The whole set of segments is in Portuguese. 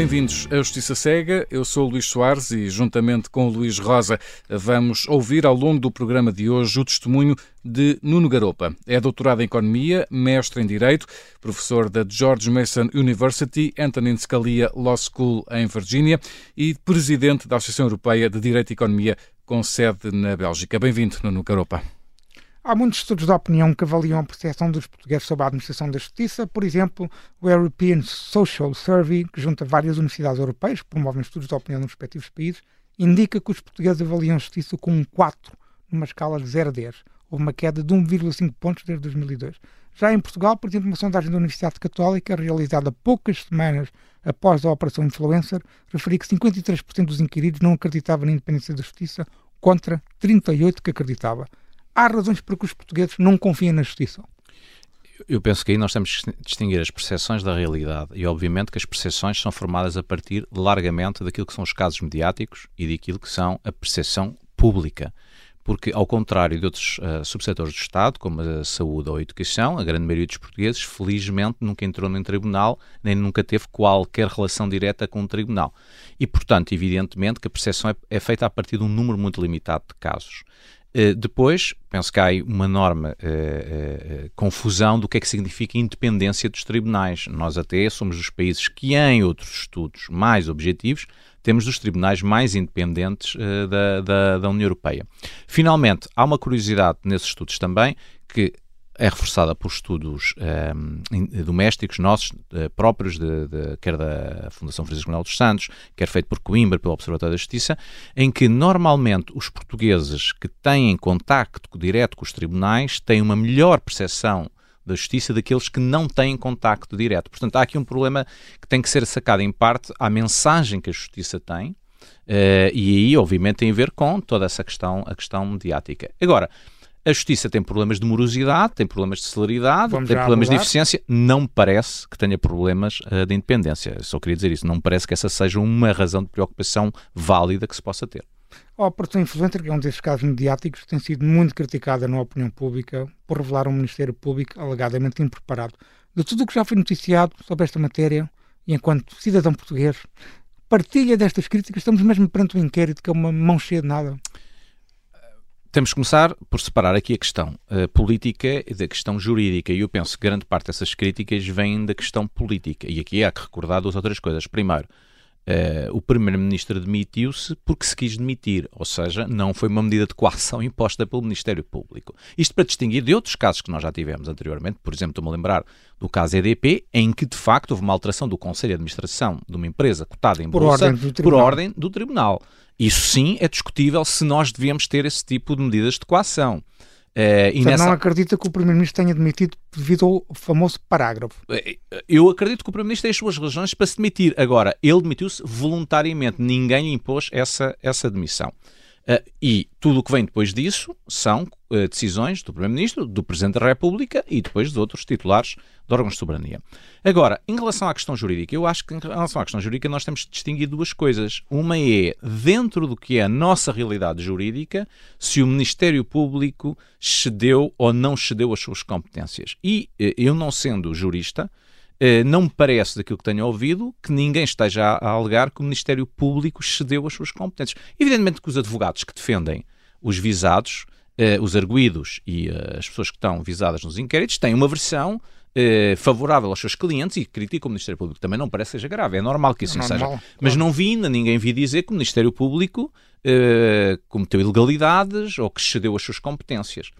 Bem-vindos à Justiça Cega. Eu sou o Luís Soares e, juntamente com o Luís Rosa, vamos ouvir ao longo do programa de hoje o testemunho de Nuno Garopa. É doutorado em Economia, mestre em Direito, professor da George Mason University, Antonin Scalia Law School em Virgínia e presidente da Associação Europeia de Direito e Economia, com sede na Bélgica. Bem-vindo, Nuno Garopa. Há muitos estudos de opinião que avaliam a percepção dos portugueses sobre a administração da justiça. Por exemplo, o European Social Survey, que junta várias universidades europeias que promovem estudos de opinião nos respectivos países, indica que os portugueses avaliam a justiça com um 4, numa escala de 0 a 10. Houve uma queda de 1,5 pontos desde 2002. Já em Portugal, por exemplo, uma sondagem da Universidade Católica, realizada poucas semanas após a Operação Influencer, referia que 53% dos inquiridos não acreditavam na independência da justiça, contra 38% que acreditava há razões para que os portugueses não confiem na justiça? Eu penso que aí nós temos que distinguir as percepções da realidade e, obviamente, que as percepções são formadas a partir largamente daquilo que são os casos mediáticos e daquilo que são a percepção pública. Porque, ao contrário de outros uh, subsetores do Estado, como a saúde ou a educação, a grande maioria dos portugueses, felizmente, nunca entrou num tribunal, nem nunca teve qualquer relação direta com um tribunal. E, portanto, evidentemente que a percepção é, é feita a partir de um número muito limitado de casos. Uh, depois, penso que há uma enorme uh, uh, confusão do que é que significa independência dos tribunais. Nós até somos dos países que, em outros estudos mais objetivos, temos dos tribunais mais independentes da, da, da União Europeia. Finalmente, há uma curiosidade nesses estudos também, que é reforçada por estudos um, ehm, domésticos nossos, uh, próprios, de, de, quer da Fundação Francisco Manuel dos Santos, quer feito por Coimbra, pelo Observatório da Justiça, em que normalmente os portugueses que têm contacto direto com os tribunais têm uma melhor percepção da justiça daqueles que não têm contacto direto. Portanto, há aqui um problema que tem que ser sacado em parte à mensagem que a justiça tem, uh, e aí, obviamente, tem a ver com toda essa questão, a questão mediática. Agora, a justiça tem problemas de morosidade, tem problemas de celeridade, Vamos tem problemas abordar. de eficiência. Não me parece que tenha problemas uh, de independência. só queria dizer isso. Não me parece que essa seja uma razão de preocupação válida que se possa ter. A Operação Influencer, que é um desses casos mediáticos, tem sido muito criticada na opinião pública por revelar um Ministério Público alegadamente impreparado. De tudo o que já foi noticiado sobre esta matéria, e enquanto cidadão português, partilha destas críticas, estamos mesmo perante um inquérito que é uma mão cheia de nada. Temos que começar por separar aqui a questão uh, política da questão jurídica, e eu penso que grande parte dessas críticas vêm da questão política. E aqui há que recordar duas outras coisas. Primeiro, uh, o Primeiro-Ministro demitiu-se porque se quis demitir, ou seja, não foi uma medida de coação imposta pelo Ministério Público. Isto para distinguir de outros casos que nós já tivemos anteriormente, por exemplo, estou-me a lembrar do caso EDP, em que de facto houve uma alteração do Conselho de Administração de uma empresa cotada em por bolsa ordem por ordem do Tribunal. Isso sim é discutível se nós devíamos ter esse tipo de medidas de coação. Uh, e nessa... não acredita que o Primeiro-Ministro tenha demitido devido ao famoso parágrafo? Eh, eu acredito que o Primeiro-Ministro tem as suas razões para se demitir. Agora, ele demitiu-se voluntariamente, ninguém lhe impôs essa, essa demissão. Uh, e tudo o que vem depois disso são uh, decisões do Primeiro-Ministro, do Presidente da República e depois de outros titulares de órgãos de soberania. Agora, em relação à questão jurídica, eu acho que em relação à questão jurídica nós temos de distinguir duas coisas. Uma é, dentro do que é a nossa realidade jurídica, se o Ministério Público cedeu ou não cedeu as suas competências. E uh, eu, não sendo jurista, eh, não me parece, daquilo que tenho ouvido, que ninguém esteja a alegar que o Ministério Público cedeu as suas competências. Evidentemente que os advogados que defendem os visados, eh, os arguídos e eh, as pessoas que estão visadas nos inquéritos têm uma versão favorável aos seus clientes e criticam o Ministério Público. Também não parece que seja grave, é normal que isso é normal, seja. Claro. Mas não vi ainda ninguém vi dizer que o Ministério Público cometeu ilegalidades ou que cedeu as suas competências.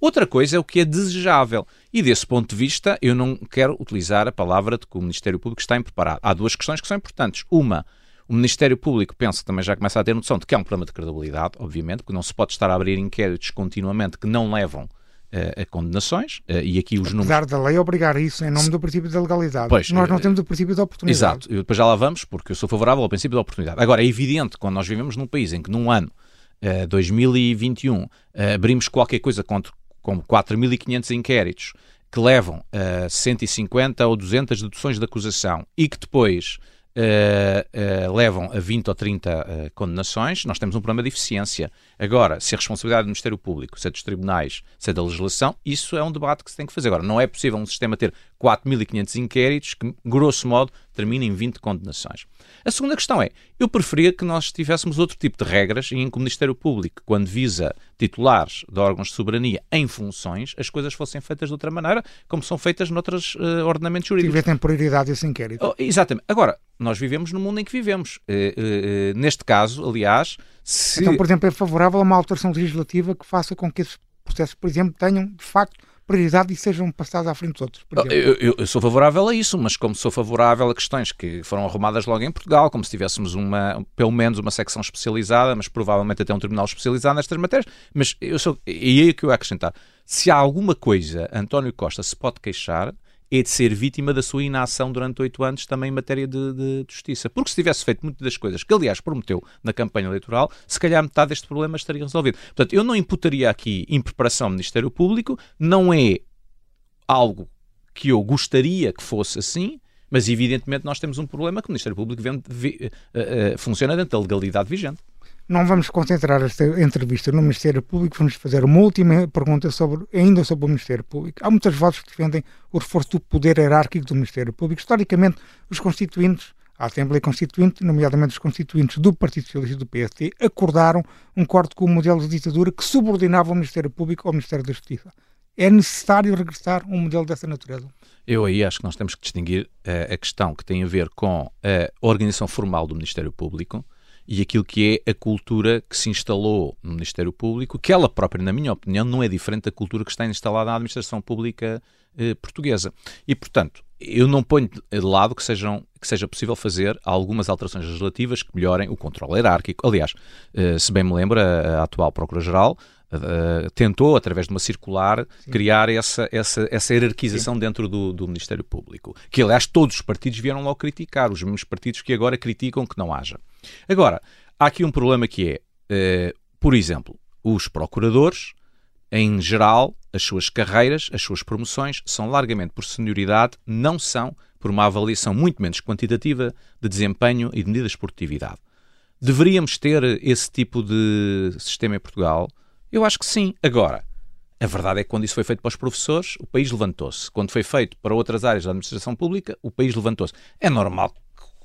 Outra coisa é o que é desejável. E desse ponto de vista, eu não quero utilizar a palavra de que o Ministério Público está impreparado. Há duas questões que são importantes. Uma, o Ministério Público pensa também já começa a ter noção de que há um problema de credibilidade, obviamente, porque não se pode estar a abrir inquéritos continuamente que não levam uh, a condenações, uh, e aqui os números... Apesar da lei obrigar isso em nome do princípio da legalidade. Pois, Nós não uh, temos o princípio da oportunidade. Exato, e depois já lá vamos, porque eu sou favorável ao princípio da oportunidade. Agora, é evidente, quando nós vivemos num país em que num ano, 2021, abrimos qualquer coisa contra com 4.500 inquéritos que levam a 150 ou 200 deduções de acusação e que depois uh, uh, levam a 20 ou 30 uh, condenações, nós temos um problema de eficiência. Agora, se a responsabilidade do Ministério Público, se é dos tribunais, se é da legislação, isso é um debate que se tem que fazer. Agora, não é possível um sistema ter 4.500 inquéritos que, grosso modo, terminem em 20 condenações. A segunda questão é, eu preferia que nós tivéssemos outro tipo de regras em que o Ministério Público, quando visa titulares de órgãos de soberania em funções, as coisas fossem feitas de outra maneira, como são feitas noutros uh, ordenamentos jurídicos. Tivessem prioridade esse inquérito. Oh, exatamente. Agora, nós vivemos no mundo em que vivemos. Uh, uh, neste caso, aliás, se... Então, por exemplo, é favorável a uma alteração legislativa que faça com que esses processos, por exemplo, tenham, de facto, prioridade e sejam passados à frente dos outros. Oh, eu, eu, eu, sou favorável a isso, mas como sou favorável a questões que foram arrumadas logo em Portugal, como se tivéssemos uma, pelo menos uma secção especializada, mas provavelmente até um tribunal especializado nestas matérias, mas eu sou, e aí é que eu ia acrescentar, se há alguma coisa António Costa se pode queixar, é de ser vítima da sua inação durante oito anos também em matéria de, de, de, justiça. Porque se tivesse feito muitas das coisas que, aliás, prometeu na campanha eleitoral, se calhar metade deste problema estaria resolvido. Portanto, eu não imputaria aqui impreparação ao Ministério Público, não é algo que eu gostaria que fosse assim, mas evidentemente nós temos um problema que o Ministério Público vem, vi, uh, uh, funciona dentro da legalidade vigente. Não vamos concentrar esta entrevista no Ministério Público, vamos fazer uma última pergunta sobre, ainda sobre o Ministério Público. Há muitas vozes que defendem o reforço do poder hierárquico do Ministério Público. Historicamente, os constituintes, a Assembleia Constituinte, nomeadamente os constituintes do Partido Socialista e do PSD, acordaram um corte com o modelo de ditadura que subordinava o Ministério Público ao Ministério da Justiça. É necessário regressar a um modelo dessa natureza? Eu aí acho que nós temos que distinguir uh, a questão que tem a ver com a organização formal do Ministério Público e aquilo que é a cultura que se instalou no Ministério Público, que ela própria, na minha opinião, não é diferente da cultura que está instalada na administração pública eh, portuguesa. E, portanto, eu não ponho de lado que, sejam, que seja possível fazer algumas alterações legislativas que melhorem o controle hierárquico. Aliás, eh, se bem me lembro, a, a atual Procuradora-Geral Uh, tentou, através de uma circular, Sim. criar essa, essa, essa hierarquização Sim. dentro do, do, Ministério Público. Que, aliás, todos os partidos vieram logo criticar, os mesmos partidos que agora criticam que não haja. Agora, há aqui um problema que é, uh, por exemplo, os procuradores, em geral, as suas carreiras, as suas promoções, são largamente por senioridade, não são por uma avaliação muito menos quantitativa de desempenho e de medidas de produtividade. Deveríamos ter esse tipo de sistema em Portugal? Eu acho que sim. Agora, a verdade é que quando isso foi feito para os professores, o país levantou-se. Quando foi feito para outras áreas da administração pública, o país levantou-se. É normal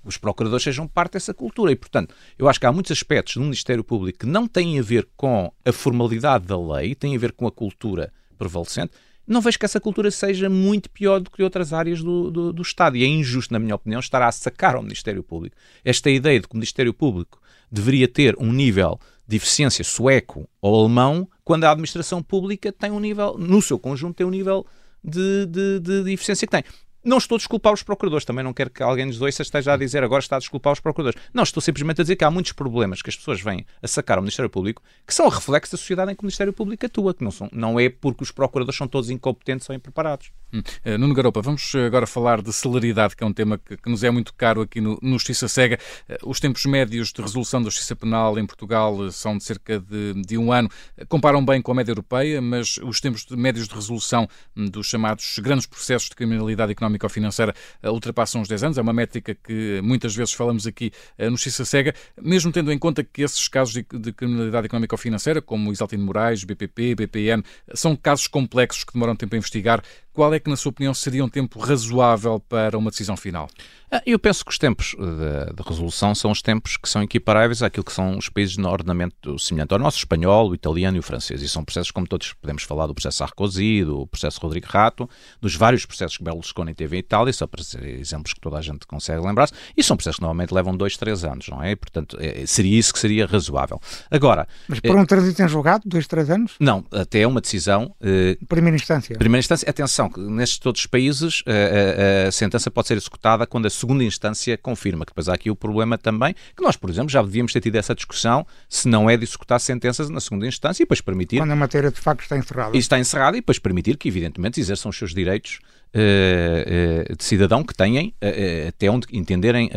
os procuradores sejam parte dessa cultura. E, portanto, eu acho que há muitos aspectos do Ministério Público que não têm a ver com a formalidade da lei, têm a ver com a cultura prevalecente. Não vejo que essa cultura seja muito pior do que outras áreas do, do, do Estado. E é injusto, na minha opinião, estar a sacar ao Ministério Público esta ideia de que o Ministério Público deveria ter um nível de eficiência sueco ou alemão, quando a administração pública tem um nível, no seu conjunto, tem um nível de, de, de, de eficiência que tem. Não estou a desculpar os procuradores, também não quero que alguém nos dois esteja a dizer agora está a desculpar os procuradores. Não, estou simplesmente a dizer que há muitos problemas que as pessoas vêm a sacar ao Ministério Público que são reflexo da sociedade em que o Ministério Público atua, que não, são, não é porque os procuradores são todos incompetentes ou impreparados. Hum. Uh, Nuno Garopa, vamos agora falar de celeridade, que é um tema que, que nos é muito caro aqui no, no Justiça Cega. Uh, os tempos médios de resolução da justiça penal em Portugal uh, são de cerca de, de um ano. comparam bem com a média europeia, mas os tempos médios de resolução um, dos chamados grandes processos de criminalidade económica ou financeira ultrapassam os 10 anos. É uma métrica que muitas vezes falamos aqui uh, no Justiça Cega, mesmo tendo em conta que esses casos de, de criminalidade económica ou financeira, como Isaltino Moraes, BPP, BPN, são casos complexos que demoram tempo a investigar. Qual é que, na sua opinião, seria um tempo razoável para uma decisão final? Ah, eu penso que os tempos de, de, resolução são os tempos que são equiparáveis àquilo que são os países no ordenamento semelhante ao nosso, o espanhol, o italiano e o francês. E são processos, como todos podemos falar, do processo Sarkozy, do processo Rodrigo Rato, dos vários processos que Berlusconi teve em Itália, só para ser exemplos que toda a gente consegue lembrar-se. E são processos que normalmente levam dois, três anos, não é? Portanto, é, seria isso que seria razoável. Agora... Mas para um trânsito em julgado, dois, três anos? Não, até uma decisão... Eh, primeira instância. Primeira instância. Atenção, que nestes todos os países a, a, a sentença pode ser executada quando a segunda instância confirma, que depois há aqui o problema também, que nós, por exemplo, já devíamos ter tido essa discussão se não é de executar sentenças na segunda instância e depois permitir... Quando a matéria de facto está encerrada. E está encerrada e depois permitir que, evidentemente, exerçam os seus direitos de cidadão que têm uh, até onde entenderem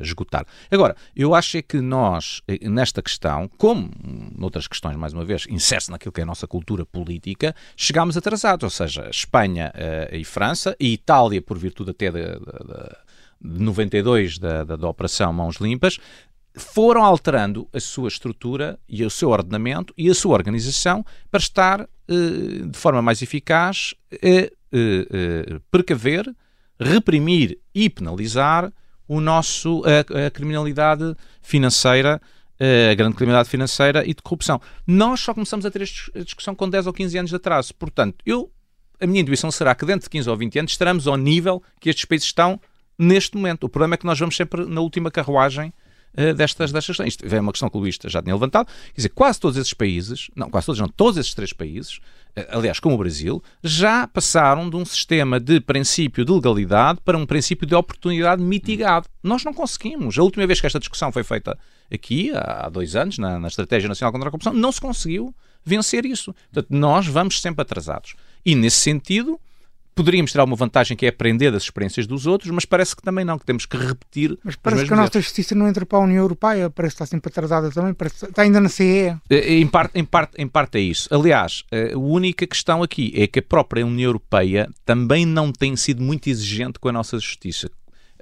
esgotar. Agora, eu acho é que nós, nesta questão, como noutras questões, mais uma vez, insere naquilo que é a nossa cultura política, chegámos atrasados, ou seja, Espanha e França, e Itália, por virtude até da de 92 da, da, da Operação Mãos Limpas, foram alterando a sua estrutura e o seu ordenamento e a sua organização para estar eh, de forma mais eficaz eh, eh, precaver, reprimir e penalizar o nosso, a, a criminalidade financeira a grande criminalidade financeira e de corrupção. Nós só começamos a ter esta discussão com 10 ou 15 anos de atraso. Portanto, eu, a minha intuição será que dentro de 15 ou 20 anos estaremos ao nível que estes países estão neste momento. O problema é que nós vamos sempre na última carruagem uh, destas, destas questões. Isto é uma questão que o Luís já tinha levantado. Quer dizer, quase todos esses países, não, quase todos, não, todos esses três países, uh, aliás, como o Brasil, já passaram de um sistema de princípio de legalidade para um princípio de oportunidade mitigado. Nós não conseguimos. A última vez que esta discussão foi feita aqui, há dois anos, na, na Estratégia Nacional contra a Corrupção, não se conseguiu vencer isso. Portanto, nós vamos sempre atrasados. E, nesse sentido, poderíamos ter alguma vantagem que é aprender das experiências dos outros, mas parece que também não, que temos que repetir. Mas parece que a nossa justiça não entra para a União Europeia, parece que está sempre atrasada também, parece está ainda na CE. Eh, em parte, em, parte, em parte é isso. Aliás, eh, a única questão aqui é que a própria União Europeia também não tem sido muito exigente com a nossa justiça.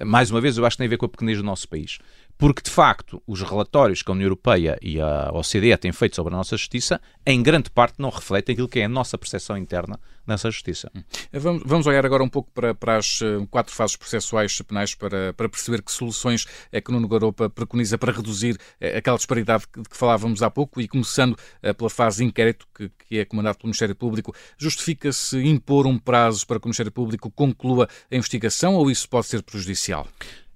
Mais uma vez, eu acho que tem a ver com a pequenez do nosso país porque de facto os relatórios que a União Europeia e a OCDE têm feito sobre a nossa justiça, em grande parte não refletem aquilo que é a nossa percepção interna nessa justiça. Hum. Vamos, vamos olhar agora um pouco para, para as eh, quatro fases processuais penais para, para perceber que soluções é que Nuno Garopa preconiza para reduzir eh, aquela disparidade de que falávamos há pouco e começando eh, pela fase de inquérito que, que é comandado pelo Ministério Público, justifica-se impor um prazo para que o Ministério Público conclua a investigação ou isso pode ser prejudicial?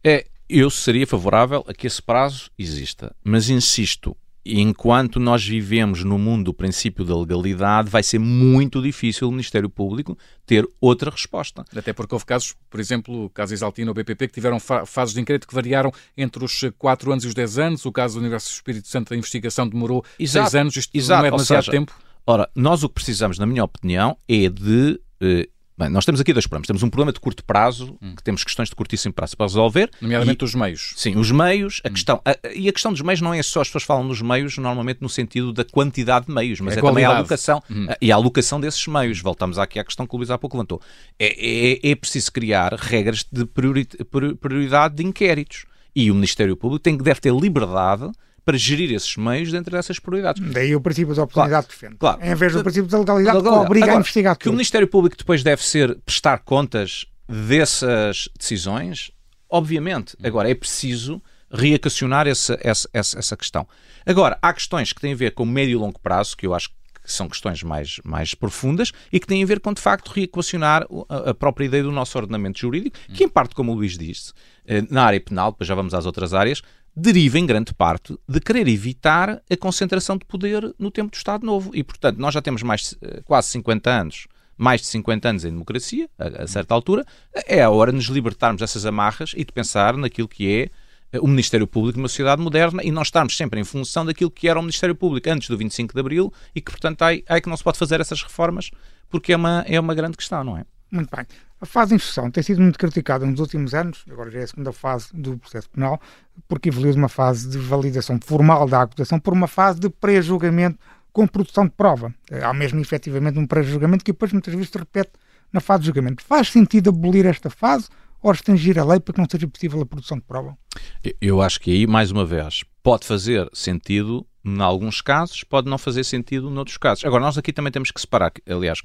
É, eu seria favorável a que esse prazo exista, mas insisto, enquanto nós vivemos no mundo do princípio da legalidade, vai ser muito difícil o Ministério Público ter outra resposta. Até porque houve casos, por exemplo, o caso Exaltino ou BPP, que tiveram fa fases de inquérito que variaram entre os 4 anos e os 10 anos. O caso do Universo Espírito Santo, a investigação demorou 6 anos. Isto Exato. não é demasiado seja, tempo? Ora, nós o que precisamos, na minha opinião, é de eh, Bem, nós temos aqui dois problemas. Temos um problema de curto prazo, hum. que temos questões de curtíssimo prazo para resolver. Nomeadamente e, os meios. Sim, os meios. A hum. questão, a, e a questão dos meios não é só as pessoas falam dos meios, normalmente no sentido da quantidade de meios, mas é, é também a alocação. Hum. E a alocação desses meios. Voltamos aqui à questão que o Luís há pouco levantou. É, é, é preciso criar regras de prioridade de inquéritos. E o Ministério Público tem que deve ter liberdade para gerir esses meios dentro dessas prioridades. Daí o princípio da oportunidade claro, defende. Claro. Em vez do princípio da legalidade, legalidade. que obriga Agora, a investigar tudo. Que o Ministério Público depois deve ser prestar contas dessas decisões, obviamente. Agora, é preciso reacacionar essa, essa, essa, essa questão. Agora, há questões que têm a ver com médio e longo prazo, que eu acho que são questões mais, mais profundas e que têm a ver com, de facto, reequacionar a, a própria ideia do nosso ordenamento jurídico, que, em parte, como o Luís disse, eh, na área penal, depois já vamos às outras áreas, deriva em grande parte de querer evitar a concentração de poder no tempo do Estado Novo. E, portanto, nós já temos mais eh, quase 50 anos, mais de 50 anos em democracia, a, a certa altura, é a hora de nos libertarmos dessas amarras e de pensar naquilo que é eh, o Ministério Público numa sociedade moderna e não estarmos sempre em função daquilo que era o Ministério Público antes do 25 de Abril e que, portanto, é, é que não se pode fazer essas reformas porque é uma, é uma grande questão, não é? Muito bem. A fase de instrução tem sido muito criticada nos últimos anos, agora já é a segunda fase do processo penal, porque evoluiu de uma fase de validação formal da acusação por uma fase de pré-julgamento com produção de prova. Há mesmo efetivamente um pré-julgamento que depois muitas vezes se repete na fase de julgamento. Faz sentido abolir esta fase ou restringir a lei para que não seja possível a produção de prova? Eu acho que aí, mais uma vez, pode fazer sentido em alguns casos, pode não fazer sentido noutros casos. Agora, nós aqui também temos que separar, aliás,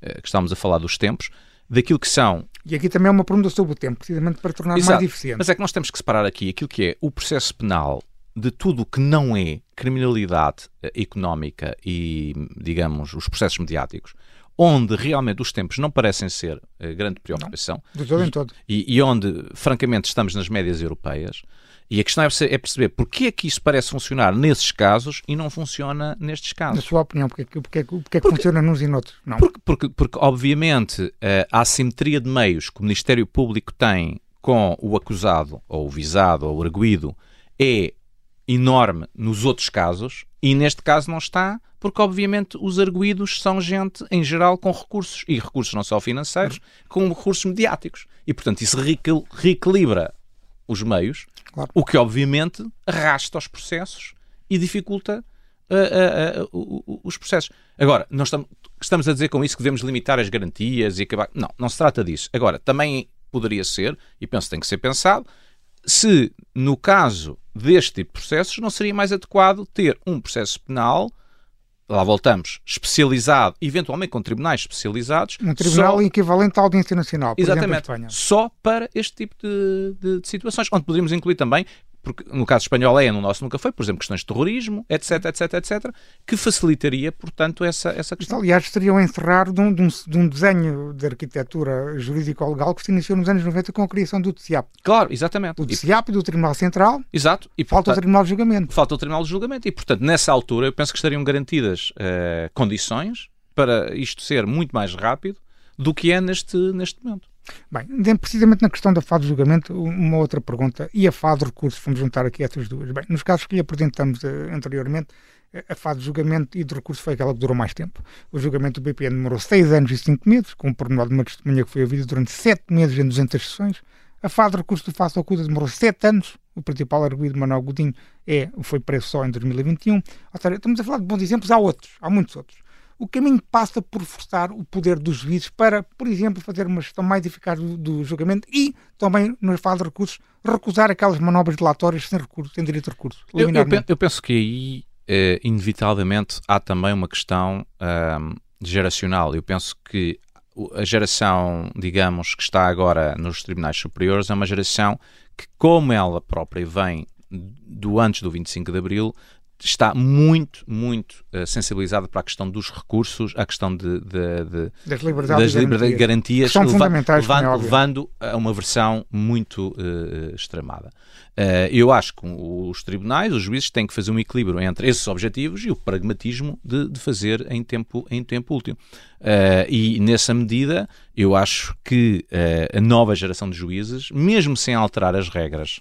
eh, que estamos a falar dos tempos, daquilo que são. E aqui também é uma pergunta sobre o tempo, precisamente para tornar Exato. mais eficiente. Mas é que nós temos que separar aqui aquilo que é o processo penal de tudo o que não é criminalidade eh, económica e, digamos, os processos mediáticos, onde realmente os tempos não parecem ser uh, grande preocupação. Não, de todo em todo. E, e, onde, francamente, estamos nas médias europeias. E a questão é, é perceber porque é que isso parece funcionar nesses casos e não funciona nestes casos. Na sua opinião, porque, porque, porque, é que funciona nos e noutros? Não. Porque, porque, porque obviamente, eh, a assimetria de meios que o Ministério Público tem com o acusado, ou o visado, ou o arguído, é enorme nos outros casos e neste caso não está, porque obviamente os arguídos são gente, em geral, com recursos, e recursos não só financeiros, com recursos mediáticos. E, portanto, isso reequilibra os meios Claro. O que, obviamente, arrasta os processos e dificulta uh, uh, uh, os processos. Agora, nós estamos, estamos a dizer com isso que devemos limitar as garantias e acabar. Não, não se trata disso. Agora, também poderia ser, e penso que tem que ser pensado, se no caso deste tipo de processos não seria mais adequado ter um processo penal lá voltamos, especializado, eventualmente com tribunais especializados. Um tribunal só... equivalente à Audiência Nacional, por Exatamente, exemplo, Espanha. só para este tipo de, de, de, situações, onde poderíamos incluir também porque no caso espanhol é, no nosso nunca foi, por exemplo, questões de terrorismo, etc, etc, etc, que facilitaria, portanto, essa, essa questão. Isto, aliás, estariam a encerrar de um, de, um, de um, desenho de arquitetura jurídico-legal que se iniciou nos anos 90 com a criação do TCIAP. Claro, exatamente. O TCIAP e do Tribunal Central. Exato. E, falta portanto, o Tribunal de Julgamento. Falta o Tribunal de Julgamento. E, portanto, nessa altura, eu penso que estariam garantidas uh, condições para isto ser muito mais rápido do que é neste, neste momento. Bem, precisamente na questão da fase de julgamento, uma outra pergunta. E a fase de recursos? Vamos juntar aqui essas duas. Bem, nos casos que lhe apresentamos uh, anteriormente, a fase de julgamento e de recurso foi aquela que durou mais tempo. O julgamento do BPN demorou 6 anos e 5 meses, com o pormenor de uma testemunha que foi ouvida durante 7 meses em 200 sessões. A fase de recurso do Face Oculta demorou 7 anos. O principal arguído, Manuel Godinho, é, foi preso só em 2021. Ou seja, estamos a falar de bons exemplos, há outros, há muitos outros. O caminho passa por forçar o poder dos juízes para, por exemplo, fazer uma gestão mais eficaz do, do julgamento e também, na fase de recursos, recusar aquelas manobras dilatórias sem recurso, sem direito de recurso. Eu, eu, eu penso que aí, eh, inevitavelmente, há também uma questão um, geracional. Eu penso que a geração, digamos, que está agora nos tribunais superiores é uma geração que, como ela própria vem do antes do 25 de Abril, está muito, muito uh, sensibilizada para a questão dos recursos, a questão de, de, de das liberdades, das e garantias, são fundamentais, levando, levando, a uma versão muito uh, extremada. Uh, eu acho que os tribunais, os juízes, têm que fazer um equilíbrio entre esses objetivos e o pragmatismo de, de fazer em tempo, em tempo útil. e nessa medida, eu acho que a nova geração de juízes, mesmo sem alterar as regras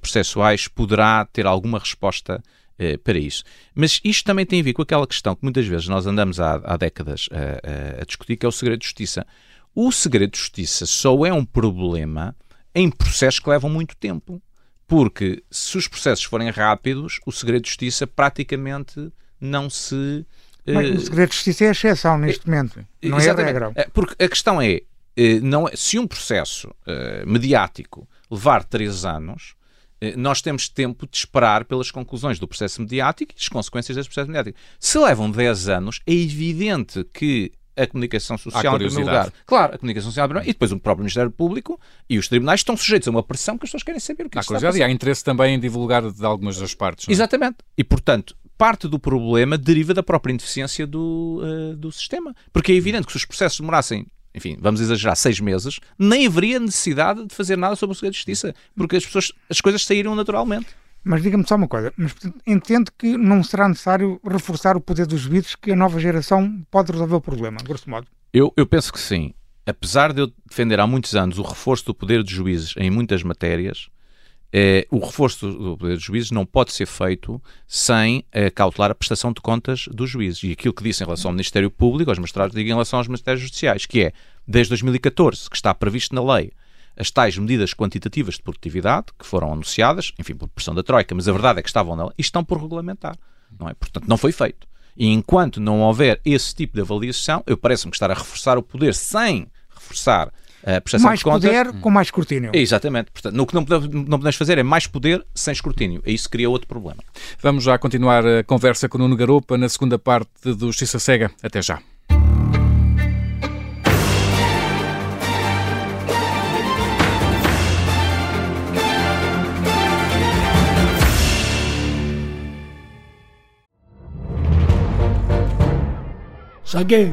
processuais, poderá ter alguma resposta eh, para isso. Mas isto também tem a ver com aquela questão que muitas vezes nós andamos há, há décadas a, a, a discutir, que é o segredo de justiça. O segredo de justiça só é um problema em processos que levam muito tempo. Porque se os processos forem rápidos, o segredo de justiça praticamente não se. Mas, o segredo de justiça é a exceção neste é, momento, não é a regra. Porque a questão é, não é se um processo uh, mediático levar três anos, eh, nós temos tempo de esperar pelas conclusões do processo mediático e as consequências desse processo mediático. Se levam 10 anos, é evidente que a comunicação social, em primeiro lugar, claro, a comunicação social, e depois o próprio Ministério Público e os tribunais estão sujeitos a uma pressão que as pessoas querem saber o que há está a E há interesse também em divulgar de algumas das partes. É? Exatamente. E, portanto, parte do problema deriva da própria ineficiência do, uh, do sistema. Porque é evidente que se os processos demorassem enfim, vamos exagerar, seis meses, nem haveria necessidade de fazer nada sobre o segredo de justiça, porque as pessoas, as coisas saíram naturalmente. Mas diga-me só uma coisa, mas entende que não será necessário reforçar o poder dos juízes que a nova geração pode resolver o problema, grosso modo? Eu, eu penso que sim. Apesar de eu defender há muitos anos o reforço do poder dos juízes em muitas matérias, eh, o reforço do poder dos juízes não pode ser feito sem eh, cautelar a prestação de contas dos juízes. E aquilo que disse em relação ao Ministério Público, aos magistrados, digo em relação aos ministérios judiciais, que é, desde 2014, que está previsto na lei, as tais medidas quantitativas de produtividade, que foram anunciadas, enfim, por pressão da Troika, mas a verdade é que estavam nela, e estão por regulamentar. Não é? Portanto, não foi feito. E enquanto não houver esse tipo de avaliação, eu parece-me que estar a reforçar o poder sem reforçar a prestação mais de contas. poder com mais escrutínio. Exatamente. Portanto, o que não podemos, não podemos fazer é mais poder sem escrutínio. E isso cria outro problema. Vamos já continuar a conversa com o Nuno Garopa na segunda parte do Justiça Cega. Até já. Saguei.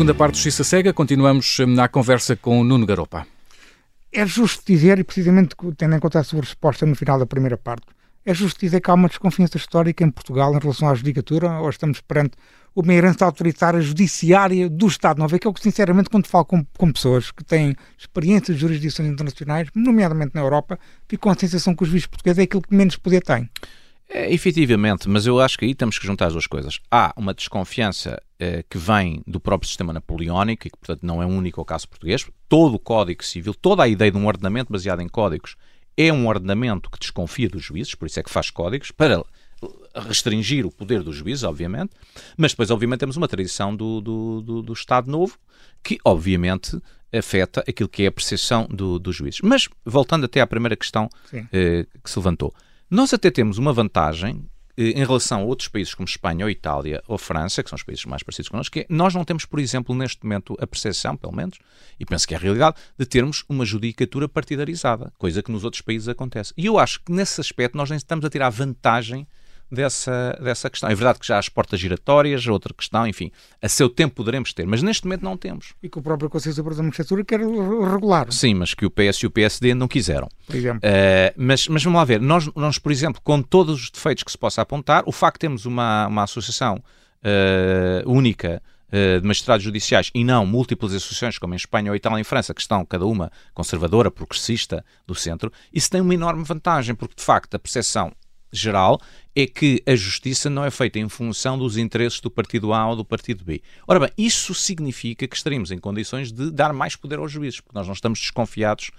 Segunda parte do Justiça Cega, continuamos hum, na conversa com o Nuno Garopa. É justo dizer, e precisamente tendo em conta a sua resposta no final da primeira parte, É justo dizer que há uma desconfiança histórica em Portugal em relação à judicatura ou estamos perante uma herança autoritária judiciária do Estado Não é que eu, sinceramente, quando falo com, com pessoas que têm experiências de jurisdições internacionais, nomeadamente na Europa, fico com a sensação que os juízes portugueses é aquilo que menos poder têm. É, efetivamente, mas eu acho que aí temos que juntar as duas coisas. Há uma desconfiança eh, que vem do próprio sistema napoleónico e que, portanto, não é único ao caso português. Todo o Código Civil, toda a ideia de um ordenamento baseado em códigos é um ordenamento que desconfia dos juízes, por isso é que faz códigos, para restringir o poder dos juízes, obviamente, mas depois, obviamente, temos uma tradição do, do, do, do Estado Novo que, obviamente, afeta aquilo que é a percepção do, dos juízes. Mas, voltando até à primeira questão eh, que se levantou, nós até temos uma vantagem eh, em relação a outros países como Espanha ou Itália ou França, que são os países mais parecidos connosco, que é, nós não temos, por exemplo, neste momento, a percepção, pelo menos, e penso que é a realidade, de termos uma judicatura partidarizada, coisa que nos outros países acontece. E eu acho que nesse aspecto nós nem estamos a tirar vantagem dessa, dessa questão. É verdade que já há as portas giratórias, outra questão, enfim, a seu tempo poderemos ter, mas neste momento não temos. E que o próprio Conselho Superior da Magistratura quer regular. Sim, mas que o PS e o PSD não quiseram. Por exemplo. Uh, mas, mas vamos lá ver, nós, nós, por exemplo, com todos os defeitos que se possa apontar, o facto de termos uma, uma associação uh, única de magistrados judiciais e não múltiplas associações, como em Espanha ou Itália e em França, que estão cada uma conservadora, progressista do centro, isso tem uma enorme vantagem, porque de facto a percepção geral é que a justiça não é feita em função dos interesses do partido A ou do partido B. Ora bem, isso significa que estaremos em condições de dar mais poder aos juízes, porque nós não estamos desconfiados,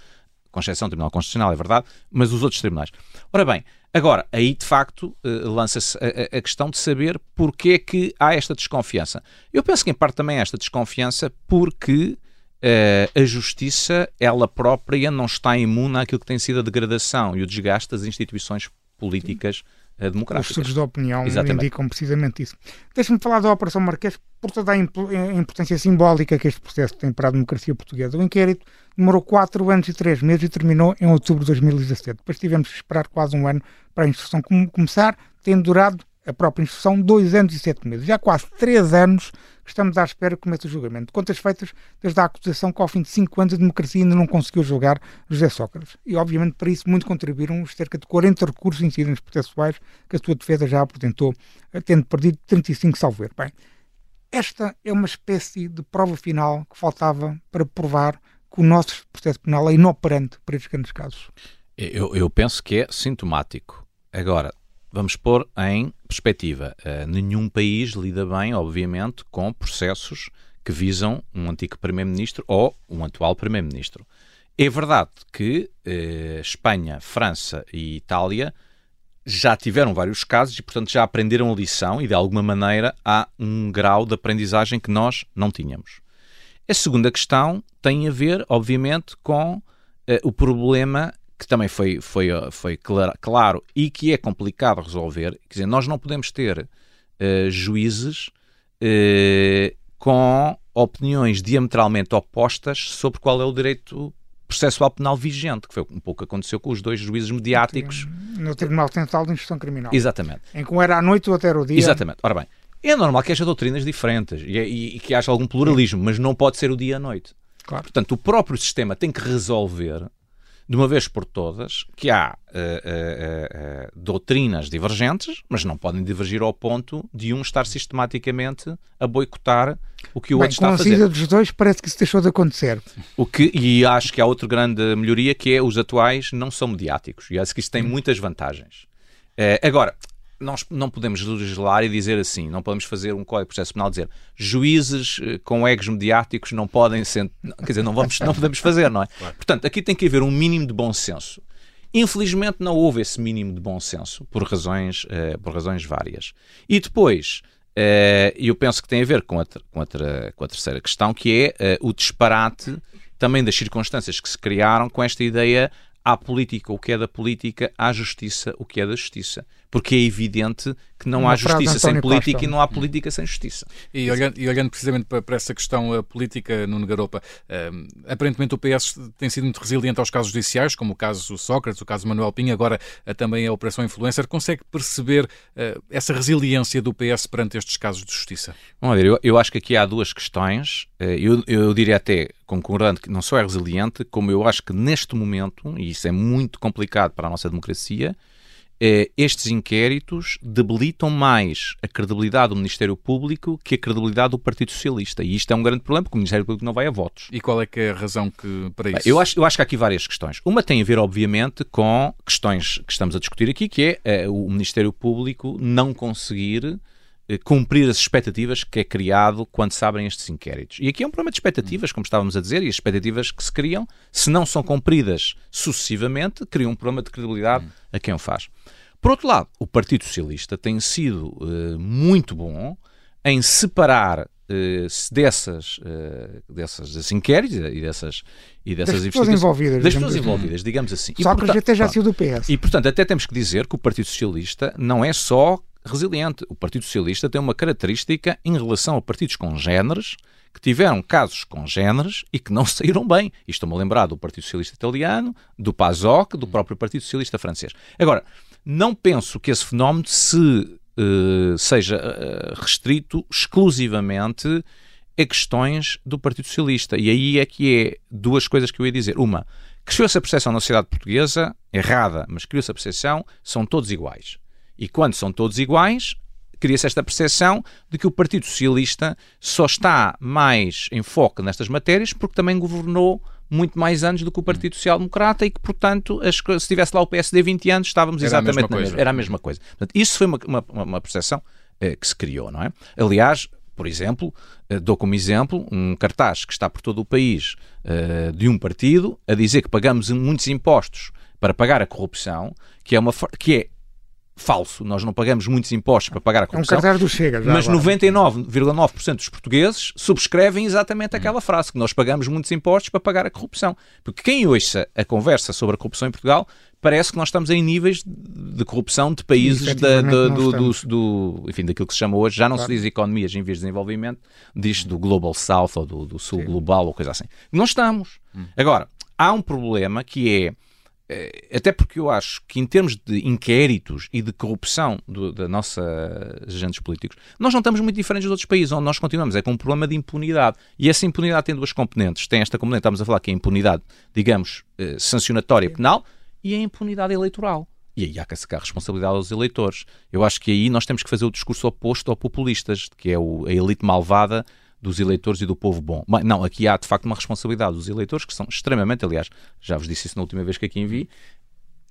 com exceção do Tribunal Constitucional, é verdade, mas os outros tribunais. Ora bem, agora, aí de facto eh, lança-se a, questão de saber porque é que há esta desconfiança. Eu penso que em parte também há esta desconfiança porque uh, a justiça, ela própria, não está imune àquilo que tem sido a degradação e o desgaste das instituições políticas uh, democráticas. Os estudos de opinião Exatamente. indicam precisamente isso. Deixa-me falar da Operação Marquês por toda a eh, importância simbólica que este processo tem para a democracia portuguesa. O inquérito demorou 4 anos e 3 meses e terminou em outubro de 2017. Depois tivemos que esperar quase um ano para a instrução começar, tendo durado a própria instrução dois anos e sete meses. Já há quase três anos que estamos à espera que comece o julgamento. Contas feitas desde a acusação que ao fim de cinco anos a democracia ainda não conseguiu julgar José Sócrates. E obviamente para isso muito contribuíram os cerca de 40 recursos incidentes processuais que a sua defesa já apresentou, tendo perdido 35 salvo Bem, esta é uma espécie de prova final que faltava para provar que o nosso processo penal é inoperante para estes grandes casos. Eu, eu penso que é sintomático. Agora, vamos pôr em perspectiva. Uh, nenhum país lida bem, obviamente, com processos que visam um antigo Primeiro-Ministro ou um atual Primeiro-Ministro. É verdade que uh, Espanha, França e Itália já tiveram vários casos e, portanto, já aprenderam a lição e, de alguma maneira, há um grau de aprendizagem que nós não tínhamos. A segunda questão tem a ver, obviamente, com uh, o problema que também foi, foi, foi claro, claro, e que é complicado resolver. Quer dizer, nós não podemos ter uh, juízes uh, com opiniões diametralmente opostas sobre qual é o direito processual penal vigente, que foi um pouco que aconteceu com os dois juízes mediáticos. No Tribunal Central de Instrução Criminal. Exatamente. Em que um era à noite ou até era o dia. Exatamente. Ora bem, é normal que haja doutrinas diferentes e, e, e que haja algum pluralismo, Sim. mas não pode ser o dia à noite. Claro. Portanto, o próprio sistema tem que resolver de uma vez por todas, que há uh, uh, uh, doutrinas divergentes, mas não podem divergir ao ponto de um estar sistematicamente a boicotar o que o Bem, outro está a fazer. Com a dos dois parece que isso deixou de acontecer. O que, e acho que há outra grande melhoria que é os atuais não são mediáticos. E acho que isso tem muitas vantagens. agora, nós não podemos legislar e dizer assim, não podemos fazer um código de processo penal dizer juízes eh, com egos mediáticos não podem ser, quer dizer, não, vamos, não podemos fazer, não é? Claro. Portanto, aqui tem que haver um mínimo de bom senso. Infelizmente não houve esse mínimo de bom senso, por razões, uh, por razões várias. E depois, uh, eu penso que tem a ver com a, com a, com a terceira questão, que é uh, o disparate também das circunstâncias que se criaram com esta ideia à política o que é da política, à justiça o que é da justiça. Porque é evidente que não Uma há justiça sem política Costa. e não há política sem justiça. E olhando, e olhando precisamente para, para, essa questão uh, política no Garopa, uh, aparentemente o PS tem sido muito resiliente aos casos judiciais, como o caso Sócrates, o caso Manuel Pinho, agora uh, também a Operação Influencer. Consegue perceber essa resiliência do PS perante estes casos de justiça? Vamos ver, eu, eu acho que aqui há duas questões. eu, eu diria até, concordando, que não só é resiliente, como eu acho que neste momento, e isso é muito complicado para a nossa democracia, estes inquéritos debilitam mais a credibilidade do Ministério Público que a credibilidade do Partido Socialista. E isto é um grande problema, porque o Ministério Público não vai a votos. E qual é que é a razão que, para isso? Eu acho, eu acho que há aqui várias questões. Uma tem a ver, obviamente, com questões que estamos a discutir aqui, que é eh, o Ministério Público não conseguir eh, cumprir as expectativas que é criado quando se abrem estes inquéritos. E aqui é um problema de expectativas, como estávamos a dizer, e as expectativas que se criam, se não são cumpridas sucessivamente, criam um problema de credibilidade a quem o faz. Por outro lado, o Partido Socialista tem sido uh, muito bom em separar uh, dessas, uh, dessas inquéritos e dessas, e dessas das pessoas envolvidas. Das pessoas assim. envolvidas, digamos assim. Só que até já saiu do PS. E, portanto, até temos que dizer que o Partido Socialista não é só resiliente. O Partido Socialista tem uma característica em relação a partidos congêneres que tiveram casos congêneres e que não saíram bem. E estou-me a lembrar do Partido Socialista Italiano, do PASOK, do próprio Partido Socialista Francês. Agora, não penso que esse fenómeno se uh, seja uh, restrito exclusivamente a questões do Partido Socialista. E aí é que é duas coisas que eu ia dizer. Uma, criou-se a percepção na sociedade portuguesa, errada, mas criou-se a percepção, são todos iguais. E quando são todos iguais, cria-se esta percepção de que o Partido Socialista só está mais em foco nestas matérias porque também governou muito mais anos do que o Partido Social Democrata e que, portanto, as, se tivesse lá o PSD 20 anos, estávamos Era exatamente na mesma. Era a mesma coisa. Portanto, isso foi uma, uma, uma percepção eh, que se criou, não é? Aliás, por exemplo, eh, dou como exemplo um cartaz que está por todo o país eh, de um partido a dizer que pagamos muitos impostos para pagar a corrupção, que é, uma, que é falso. Nós não pagamos muitos impostos para pagar a corrupção. É um cartaz do Chega. Mas 99,9% dos portugueses subscrevem exatamente aquela hum. frase, que nós pagamos muitos impostos para pagar a corrupção. Porque quem ouça a conversa sobre a corrupção em Portugal parece que nós estamos em níveis de corrupção de países da, da, do, do, do, enfim, daquilo que se chama hoje, já não claro. se diz economias em vez de desenvolvimento, diz do Global South ou do, do Sul Sim. Global ou coisa assim. Não estamos. Hum. Agora, há um problema que é até porque eu acho que em termos de inquéritos e de corrupção da nossa agentes políticos, nós não estamos muito diferentes dos outros países, onde nós continuamos é com um problema de impunidade. E essa impunidade tem duas componentes. Tem esta componente, estamos a falar que é a impunidade, digamos, eh, sancionatória penal e a impunidade eleitoral. E aí há que sacar responsabilidade aos eleitores. Eu acho que aí nós temos que fazer o discurso oposto ao populistas, que é o, a elite malvada dos eleitores e do povo bom. Mas, não, aqui há de facto uma responsabilidade dos eleitores que são extremamente, aliás, já vos disse isso na última vez que aqui envi,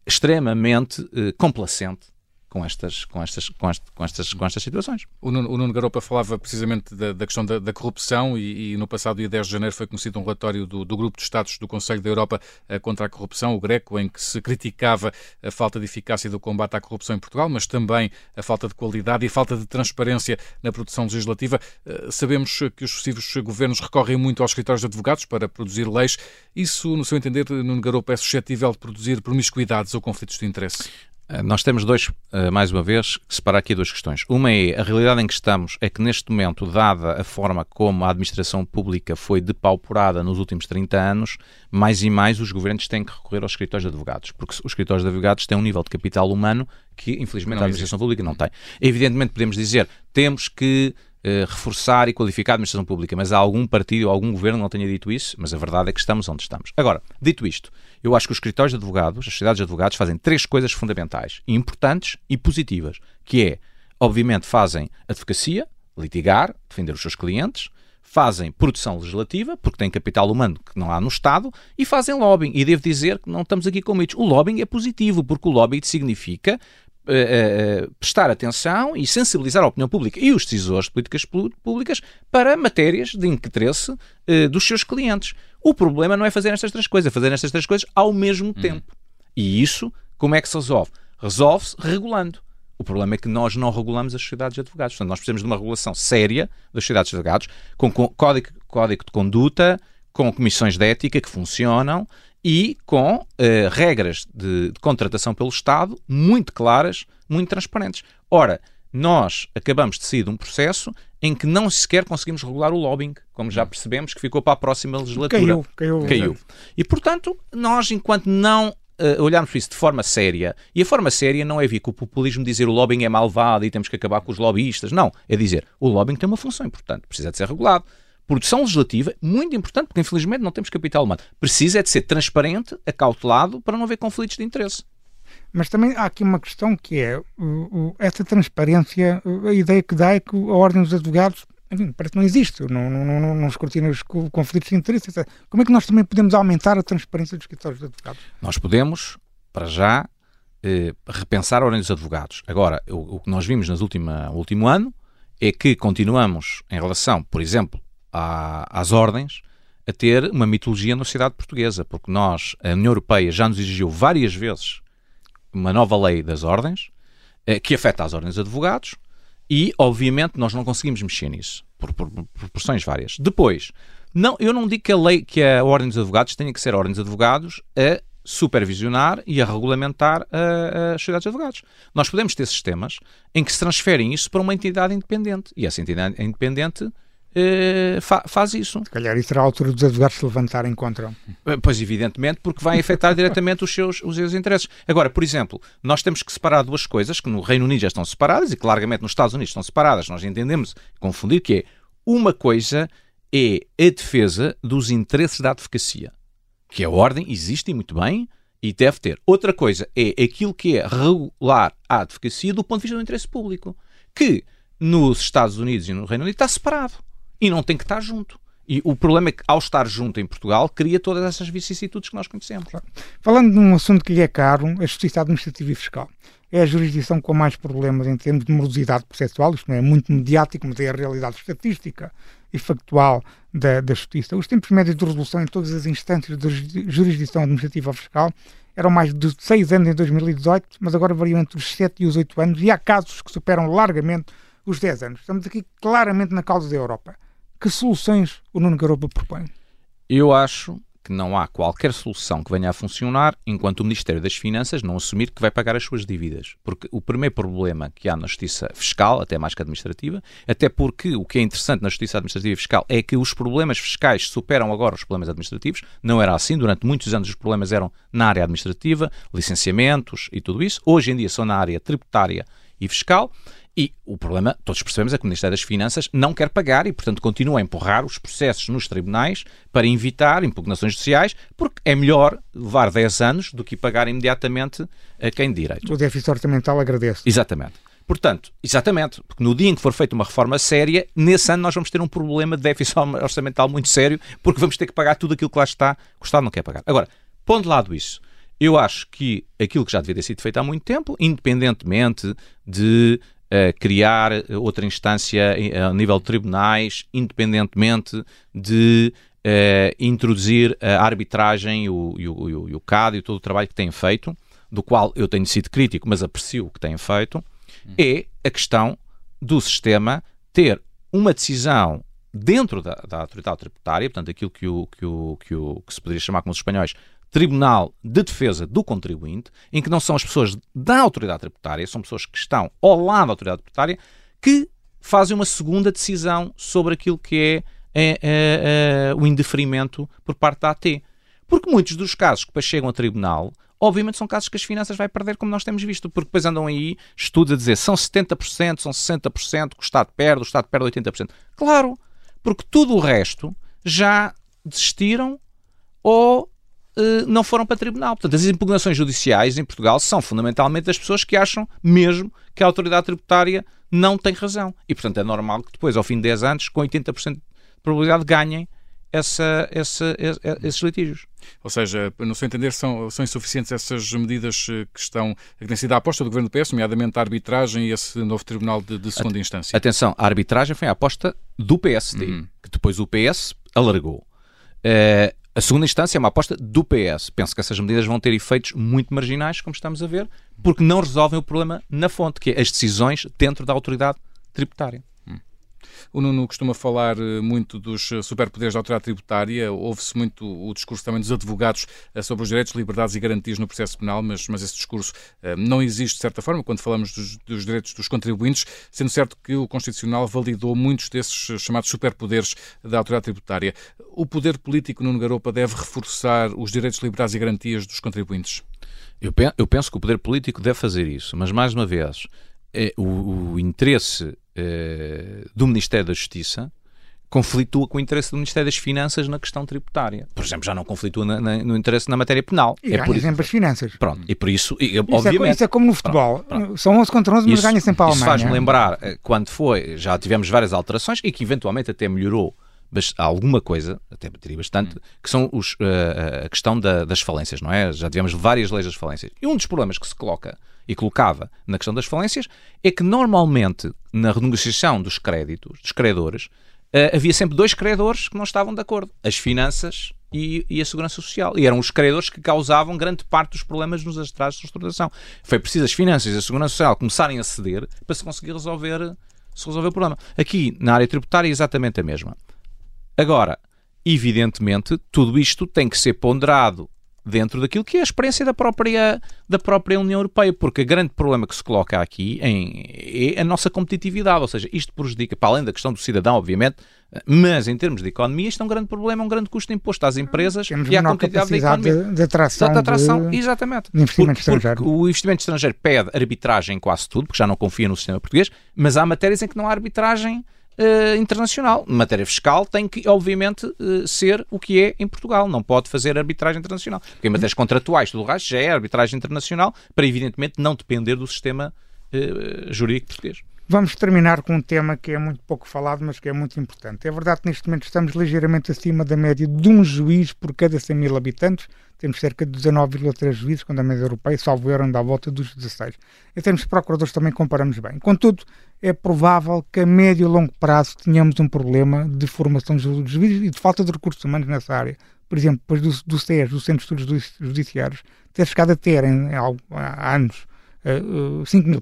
extremamente eh, complacente com estas, com estas, com com estas, com estas situações. O Nuno, o Nuno Garopa falava precisamente da, da questão da, da corrupção e, e, no passado dia 10 de janeiro foi conhecido um relatório do, do Grupo de Estados do Conselho da Europa uh, contra a corrupção, o GRECO, em que se criticava a falta de eficácia do combate à corrupção em Portugal, mas também a falta de qualidade e a falta de transparência na produção legislativa. Uh, sabemos que os sucessivos governos recorrem muito aos escritórios de advogados para produzir leis. Isso, no seu entender, Nuno Garopa, é suscetível de produzir promiscuidades ou conflitos de interesse? Eh, nós temos dois, eh, mais uma vez, separar aqui duas questões. Uma é a realidade em que estamos é que neste momento, dada a forma como a administração pública foi depauperada nos últimos 30 anos, mais e mais os governos têm que recorrer aos escritórios de advogados, porque os escritórios de advogados têm um nível de capital humano que, infelizmente, não a administração existe. pública não tem. Evidentemente, podemos dizer, temos que Uh, reforçar e qualificar a administração pública, mas há algum partido ou algum governo não tenha dito isso, mas a verdade é que estamos onde estamos. Agora, dito isto, eu acho que os escritórios de advogados, as sociedades de advogados, fazem três coisas fundamentais, importantes e positivas, que é, obviamente, fazem advocacia, litigar, defender os seus clientes, fazem produção legislativa, porque têm capital humano que não há no Estado, e fazem lobbying. E devo dizer que não estamos aqui com mitos. O lobbying é positivo, porque o lobbying significa Uh, uh, prestar atenção e sensibilizar a opinião pública e os decisores de políticas públicas para matérias de interesse uh, dos seus clientes. O problema não é fazer estas três coisas, é fazer estas três coisas ao mesmo uhum. tempo. E isso, como é que se resolve? Resolve-se regulando. O problema é que nós não regulamos as sociedades de advogados. Portanto, nós precisamos de uma regulação séria das sociedades de advogados, com, código, código de conduta, com comissões de ética que funcionam e com uh, regras de, de, contratação pelo Estado muito claras, muito transparentes. Ora, nós acabamos de sair de um processo em que não sequer conseguimos regular o lobbying, como já percebemos que ficou para a próxima legislatura. Caiu, caiu. caiu. E, portanto, nós, enquanto não uh, olharmos para isso de forma séria, e a forma séria não é vir com o populismo dizer o lobbying é malvado e temos que acabar com os lobbyistas. Não, é dizer o lobbying tem uma função importante, precisa de ser regulado. Produção legislativa, muito importante, porque infelizmente não temos capital humano. Precisa é de ser transparente, acautelado, para não haver conflitos de interesse. Mas também há aqui uma questão que é essa transparência, a ideia que dá é que a Ordem dos Advogados enfim, parece que não existe, não, não, não, não escrutina os conflitos de interesse. Etc. Como é que nós também podemos aumentar a transparência dos escritórios de advogados? Nós podemos, para já, eh, repensar a ordem dos advogados. Agora, o, o que nós vimos no último ano é que continuamos, em relação, por exemplo, à, às ordens, a ter uma mitologia na sociedade portuguesa, porque nós, a União Europeia, já nos exigiu várias vezes uma nova lei das ordens, eh, que afeta as ordens de advogados, e, obviamente, nós não conseguimos mexer nisso, por, por, por proporções várias. Depois, não, eu não digo que a lei, que a Ordem dos Advogados tenha que ser a Ordem dos Advogados a supervisionar e a regulamentar as sociedades de advogados. Nós podemos ter sistemas em que se transferem isso para uma entidade independente e essa entidade independente uh, fa faz isso. Se calhar isso será a altura dos advogados se levantarem contra. Eh, pois, evidentemente, porque vai afetar diretamente os seus, os seus interesses. Agora, por exemplo, nós temos que separar duas coisas que no Reino Unido já estão separadas e que largamente nos Estados Unidos estão separadas. Nós entendemos confundir que é uma coisa é a defesa dos interesses da advocacia que a ordem existe e muito bem e deve ter. Outra coisa é aquilo que é regular a advocacia do ponto de vista do interesse público, que nos Estados Unidos e no Reino Unido está separado e não tem que estar junto. E o problema é que, ao estar junto em Portugal, cria todas essas vicissitudes que nós conhecemos. Falando de um assunto que lhe é caro, a justiça administrativa e fiscal. É a jurisdição com mais problemas em termos de morosidade processual, isto não é muito mediático, mas é a realidade estatística e factual da, da Justiça. Os tempos médios de resolução em todas as instâncias de jurisdição administrativa ou fiscal eram mais de 6 anos em 2018, mas agora variam entre os 7 e os 8 anos, e há casos que superam largamente os 10 anos. Estamos aqui claramente na causa da Europa. Que soluções o Nuno Garopa propõe? Eu acho que não há qualquer solução que venha a funcionar enquanto o Ministério das Finanças não assumir que vai pagar as suas dívidas. Porque o primeiro problema que há na justiça fiscal, até mais que administrativa, até porque o que é interessante na justiça administrativa e fiscal é que os problemas fiscais superam agora os problemas administrativos. Não era assim. Durante muitos anos os problemas eram na área administrativa, licenciamentos e tudo isso. Hoje em dia são na área tributária e fiscal. E o problema, todos percebemos, é que o Ministério das Finanças não quer pagar e, portanto, continua a empurrar os processos nos tribunais para evitar impugnações judiciais, porque é melhor levar 10 anos do que pagar imediatamente a quem de direito. O déficit orçamental agradece. Exatamente. Portanto, exatamente, porque no dia em que for feita uma reforma séria, nesse ano nós vamos ter um problema de déficit orçamental muito sério, porque vamos ter que pagar tudo aquilo que lá está, que o Estado não quer pagar. Agora, pondo de lado isso, eu acho que aquilo que já devia ter sido feito há muito tempo, independentemente de criar outra instância a nível de tribunais, independentemente de uh, introduzir a arbitragem e o, e, o, e o CAD e todo o trabalho que têm feito, do qual eu tenho sido crítico, mas aprecio o que têm feito, é a questão do sistema ter uma decisão dentro da, da autoridade tributária, portanto, aquilo que, o, que, o, que, o, que se poderia chamar como os espanhóis Tribunal de Defesa do Contribuinte, em que não são as pessoas da autoridade tributária, são pessoas que estão ao lado da autoridade tributária, que fazem uma segunda decisão sobre aquilo que é, é, é, é o indeferimento por parte da AT. Porque muitos dos casos que chegam a tribunal, obviamente são casos que as finanças vai perder, como nós temos visto, porque depois andam aí estudos a dizer são 70%, são 60%, que o Estado perde, o Estado perde 80%. Claro, porque tudo o resto já desistiram ou não foram para tribunal. Portanto, as impugnações judiciais em Portugal são fundamentalmente das pessoas que acham mesmo que a autoridade tributária não tem razão. E, portanto, é normal que depois, ao fim de 10 anos, com 80% de probabilidade, ganhem essa, essa, esses litígios. Ou seja, no seu entender, são, são insuficientes essas medidas eh, que estão que têm sido a aposta do Governo do PS, nomeadamente a arbitragem e esse novo Tribunal de, de Segunda Instância? Atenção, a arbitragem foi a aposta do PSD, uhum. que depois o PS alargou. Uh, a segunda instância é uma aposta do PS. Penso que essas medidas vão ter efeitos muito marginais, como estamos a ver, porque não resolvem o problema na fonte, que é as decisões dentro da autoridade tributária. O Nuno costuma falar eh, muito dos eh, superpoderes da autoridade tributária. Ouve-se muito o discurso também dos advogados eh, sobre os direitos, liberdades e garantias no processo penal, mas, mas esse discurso não existe de certa forma quando falamos dos, dos direitos dos contribuintes, sendo certo que o Constitucional validou muitos desses chamados superpoderes da autoridade tributária. O poder político, Nuno Garopa, deve reforçar os direitos, liberdades e garantias dos contribuintes? Eu penso que o poder político deve fazer isso, mas mais uma vez, é, o, o interesse eh, do Ministério da Justiça conflitua com o interesse do Ministério das Finanças na questão tributária. Por exemplo, já não conflitua na, na, no interesse na matéria penal. E é ganha por sempre as finanças. Pronto, e por isso, e, isso é obviamente... É, isso é como no futebol. Pronto, pronto. São 11 contra 11, mas ganha sempre a Alemanha. Isso faz-me lembrar eh, quando foi, já tivemos várias alterações e que eventualmente até melhorou alguma coisa, até bateria bastante, hum. que são os, uh, a questão da, das falências, não é? Já tivemos várias leis das falências. E um dos problemas que se coloca e colocava na questão das falências é que normalmente na renegociação dos créditos, dos credores, uh, havia sempre dois credores que não estavam de acordo: as finanças e, e, a segurança social. E eram os credores que causavam grande parte dos problemas nos atrasos de reestruturação. Foi preciso as finanças e a segurança social começarem a ceder para se conseguir resolver, se resolver o problema. Aqui, na área tributária, é exatamente a mesma. Agora, evidentemente, tudo isto tem que ser ponderado dentro daquilo que é a experiência da própria, da própria União Europeia, porque o grande problema que se coloca aqui em, é a nossa competitividade, ou seja, isto prejudica, para além da questão do cidadão, obviamente, mas em termos de economia, isto é um grande problema, um grande custo imposto às empresas Temos e à competitividade da economia. De, de atração, de, atração de, exatamente. De investimento porque, estrangeiro. Porque o investimento estrangeiro pede arbitragem em quase tudo, porque já não confia no sistema português, mas há matérias em que não há arbitragem uh, internacional. Matéria fiscal tem que, obviamente, uh, ser o que é em Portugal. Não pode fazer arbitragem internacional. Porque em matérias contratuais, tudo o resto já é arbitragem internacional, para evidentemente não depender do sistema uh, jurídico português. Vamos terminar com um tema que é muito pouco falado, mas que é muito importante. É verdade que neste momento estamos ligeiramente acima da média de um juiz por cada 100 mil habitantes. Temos cerca de 19,3 juízes, quando a média europeia, salvo erro, anda à volta dos 16. Em termos de procuradores também comparamos bem. Contudo, é provável que a médio e longo prazo tenhamos um problema de formação de juízes e de falta de recursos humanos nessa área. Por exemplo, depois do, do CES, do Centro de Estudos Judiciários, ter chegado a ter, em, há anos, 5 eh, mil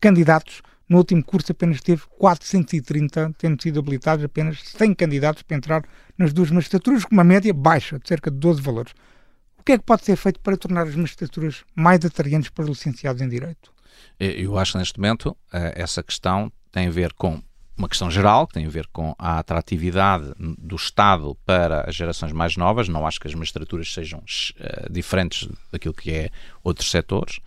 candidatos no último curso apenas teve 430, tendo sido habilitados apenas 100 candidatos para entrar nas duas magistraturas, com uma média baixa, de cerca de 12 valores. O que é que pode ser feito para tornar as magistraturas mais atraentes para os licenciados em Direito? Eu acho que neste momento eh, essa questão tem a ver com uma questão geral, que tem a ver com a atratividade do Estado para as gerações mais novas. Não acho que as magistraturas sejam uh, diferentes daquilo que é outros setores.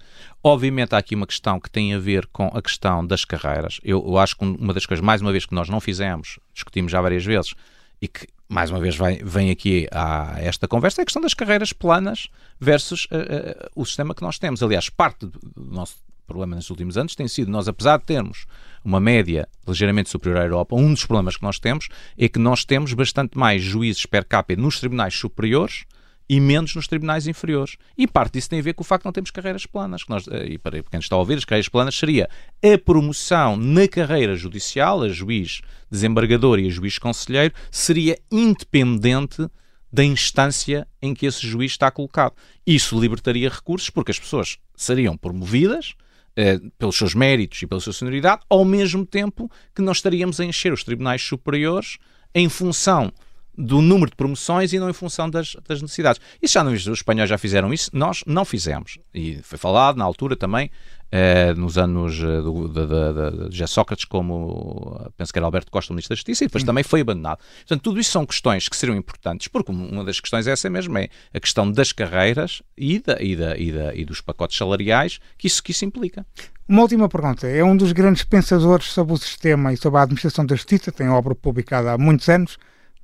Obviamente há aqui uma questão que tem a ver com a questão das carreiras. Eu, eu acho que uma das coisas, mais uma vez, que nós não fizemos, discutimos já várias vezes, e que mais uma vez vem, vem aqui a esta conversa, é a questão das carreiras planas versus uh, uh, o sistema que nós temos. Aliás, parte do nosso problema nestes últimos anos tem sido nós, apesar de termos uma média ligeiramente superior à Europa, um dos problemas que nós temos é que nós temos bastante mais juízes per capita nos tribunais superiores e menos nos tribunais inferiores. E parte disso tem a ver com o facto de não termos carreiras planas. Que nós, eh, e para quem está a ouvir, as carreiras planas seria a promoção na carreira judicial, a juiz desembargador e a juiz conselheiro, seria independente da instância em que esse juiz está colocado. Isso libertaria recursos porque as pessoas seriam promovidas eh, pelos seus méritos e pela sua senioridade, ao mesmo tempo que nós estaríamos a encher os tribunais superiores em função do número de promoções e não em função das, das necessidades. Isso já não os espanhóis já fizeram isso, nós não fizemos. E foi falado na altura também, eh, nos anos eh, do, de, de, de, de Sócrates, como penso que era Alberto Costa, o Ministro da Justiça, e depois Sim. também foi abandonado. Portanto, tudo isso são questões que seriam importantes, porque uma das questões é essa mesmo, é a questão das carreiras e, da, e, da, e, da, e dos pacotes salariais que isso, que isso implica. Uma última pergunta. É um dos grandes pensadores sobre o sistema e sobre a administração da justiça, tem obra publicada há muitos anos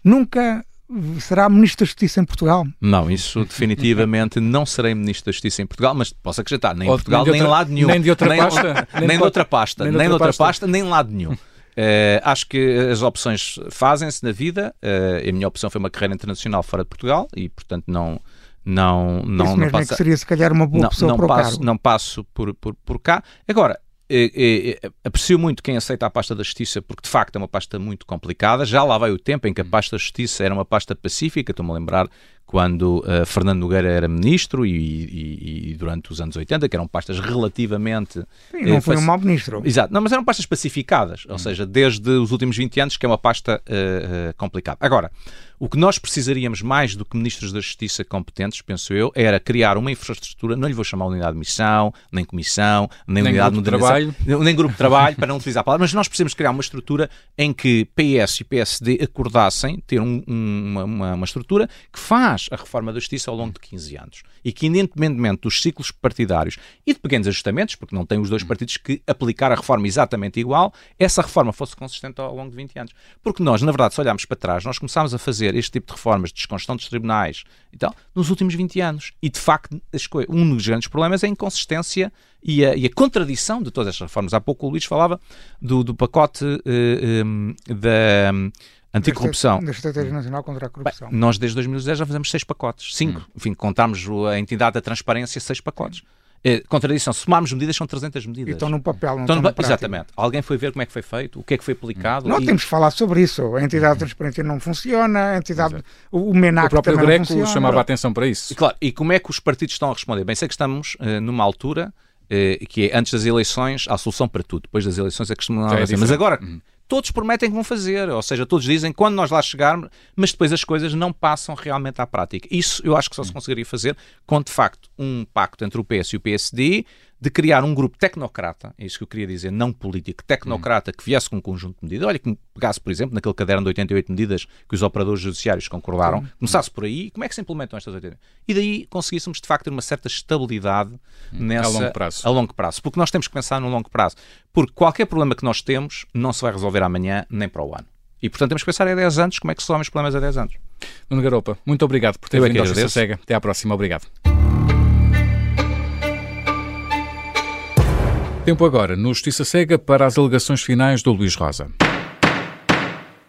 nunca será Ministro da Justiça em Portugal? Não, isso definitivamente não serei Ministro da Justiça em Portugal, mas posso acrescentar, nem em Portugal, nem, outra, nem lado nenhum. Nem de outra pasta? Nem, nem de outra pasta, nem, de outra pasta. pasta, nem lado nenhum. Uh, acho que as opções fazem-se na vida. Uh, a minha opção foi uma carreira internacional fora de Portugal e, portanto, não não não Isso mesmo não passa, é que seria se calhar uma boa não, pessoa não para passo. Não passo por, por, por cá. Agora, é, aprecio muito quem aceita a pasta da Justiça, porque de facto é uma pasta muito complicada. Já lá vai o tempo em que a pasta da Justiça era uma pasta pacífica. Estou-me a lembrar quando uh, Fernando Nogueira era ministro e, e, e, durante os anos 80, que eram pastas relativamente. Sim, não uh, foi um mau ministro. Exato, não, mas eram pastas pacificadas, ou hum. seja, desde os últimos 20 anos, que é uma pasta uh, complicada. Agora, O que nós precisaríamos mais do que ministros da Justiça competentes, penso eu, era criar uma infraestrutura, não lhe vou chamar unidade de missão, nem comissão, nem, nem unidade de trabalho, nem grupo de trabalho, para não utilizar a palavra, mas nós precisamos criar uma estrutura em que PS e PSD acordassem ter um, uma, uma, uma, estrutura que faz a reforma da Justiça ao longo de 15 anos. E que, independentemente dos ciclos partidários e de pequenos ajustamentos, porque não tem os dois partidos que aplicar a reforma exatamente igual, essa reforma fosse consistente ao longo de 20 anos. Porque nós, na verdade, se olharmos para trás, nós começámos a fazer este tipo de reformas de desconstrução dos tribunais e tal, nos últimos 20 anos. E, de facto, um dos grandes problemas é a inconsistência e a, e a contradição de todas estas reformas. Há pouco o Luís falava do, do pacote uh, eh, um, da um, anticorrupção. Da Estratégia Nacional contra a Corrupção. Bem, nós, desde 2010, já fazemos seis pacotes. Cinco. Hum. Enfim, contámos a entidade da transparência, seis pacotes. É, contradição, se somarmos medidas, são 300 medidas. E estão no papel, não estão, estão no Exatamente. Alguém foi ver como é que foi feito, o que é que foi aplicado. Não e... temos que falar sobre isso. A entidade de transparência não funciona, a entidade, o, o MENAC O próprio Greco chamava a atenção para isso. E, claro, e como é que os partidos estão a responder? Bem, sei que estamos uh, numa altura uh, que é antes das eleições, há solução para tudo. Depois das eleições é que costumam é Mas agora... Uhum todos prometem que vão fazer, ou seja, todos dizem quando nós lá chegarmos, mas depois as coisas não passam realmente à prática. Isso eu acho que só se conseguiria fazer com, de facto, um pacto entre o PS e o PSD, de criar um grupo tecnocrata, é isso que eu queria dizer, não político, tecnocrata, que viesse com um conjunto de medidas. Olha, que pegasse, por exemplo, naquele caderno de 88 medidas que os operadores judiciários concordaram, Sim. começasse por aí, como é que se implementam estas 88? E daí conseguíssemos, de facto, ter uma certa estabilidade nessa, a longo prazo. A longo prazo. Porque nós temos que pensar no longo prazo. Porque qualquer problema que nós temos não se vai resolver amanhã nem para o ano. E, portanto, temos que pensar a 10 anos como é que se resolvem os problemas a 10 anos. Nuno Garopa, muito obrigado por ter eu é vindo ao Cega. Até à próxima. Obrigado. Tempo agora no Justiça Cega para as alegações finais do Luís Rosa.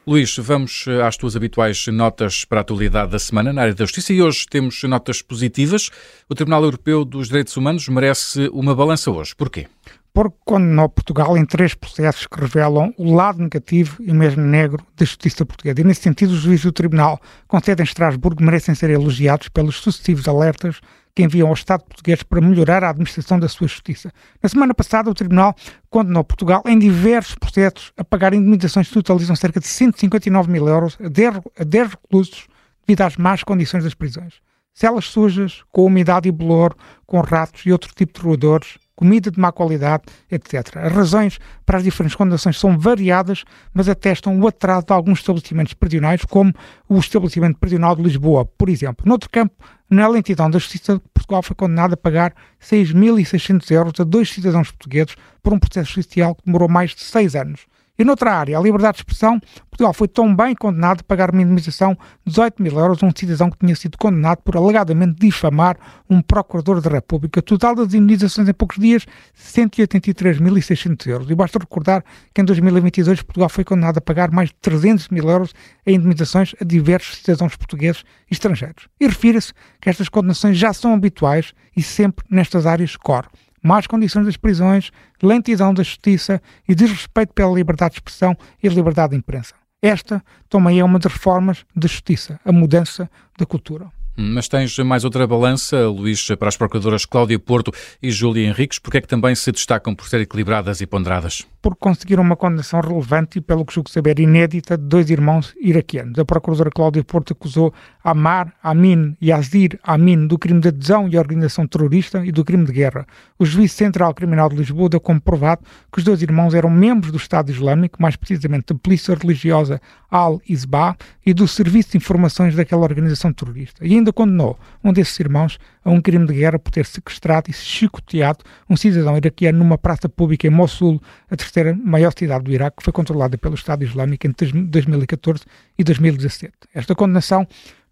Luís, vamos eh, às tuas habituais notas para a atualidade da semana na área da justiça e hoje temos notas positivas. O Tribunal Europeu dos Direitos Humanos merece uma balança hoje. Porquê? Porque condenou Portugal em três processos que revelam o lado negativo e mesmo negro da justiça portuguesa. E, nesse sentido, os juízes do Tribunal, com sede em Estrasburgo, merecem ser elogiados pelos sucessivos alertas que enviam ao Estado português para melhorar a administração da sua justiça. Na semana passada, o Tribunal condenou Portugal em diversos processos a pagar indemnizações que totalizam cerca de 159 mil euros a 10, a 10 reclusos devido às más condições das prisões. Celas sujas, com umidade e bolor, com ratos e outro tipo de roedores, comida de má qualidade, etc. As razões para as diferentes condenações são variadas, mas atestam o atraso de alguns estabelecimentos prisionais, como o estabelecimento prisional de Lisboa, por exemplo. Noutro campo, na lentidão da Justiça, Portugal foi condenado a pagar 6.600 euros a dois cidadãos portugueses por um processo judicial que demorou mais de seis anos. E noutra área, a liberdade de expressão, Portugal foi tão bem condenado a pagar uma indemnização de 18 mil euros a um cidadão que tinha sido condenado por alegadamente difamar um procurador da República. Total das indemnizações em poucos dias, 183.600 euros. E basta recordar que em 2022 Portugal foi condenado a pagar mais de 300 mil euros em indemnizações a diversos cidadãos portugueses e estrangeiros. E refira-se que estas condenações já são habituais e sempre nestas áreas core más condições das prisões, lentidão da justiça e desrespeito pela liberdade de expressão e liberdade de imprensa. Esta também é uma das reformas da justiça, a mudança da cultura. Mas tens mais outra balança, Luís, para as procuradoras Cláudia Porto e Júlia Henriques, porque é que também se destacam por ser equilibradas e ponderadas? Porque conseguiram uma condenação relevante e, pelo que julgo saber, inédita de dois irmãos iraquianos. A procuradora Cláudia Porto acusou Amar Amin e Azir Amin do crime de adesão e organização terrorista e do crime de guerra. O juiz central criminal de Lisboa deu como provado que os dois irmãos eram membros do Estado Islâmico, mais precisamente da polícia religiosa Al-Isba e do Serviço de Informações daquela organização terrorista. E ainda condenou um desses irmãos a um crime de guerra por ter sequestrado e chicoteado um cidadão iraquiano numa praça pública em Mossul, a terceira maior cidade do Iraque, que foi controlada pelo Estado Islâmico entre 2014 e 2017. Esta condenação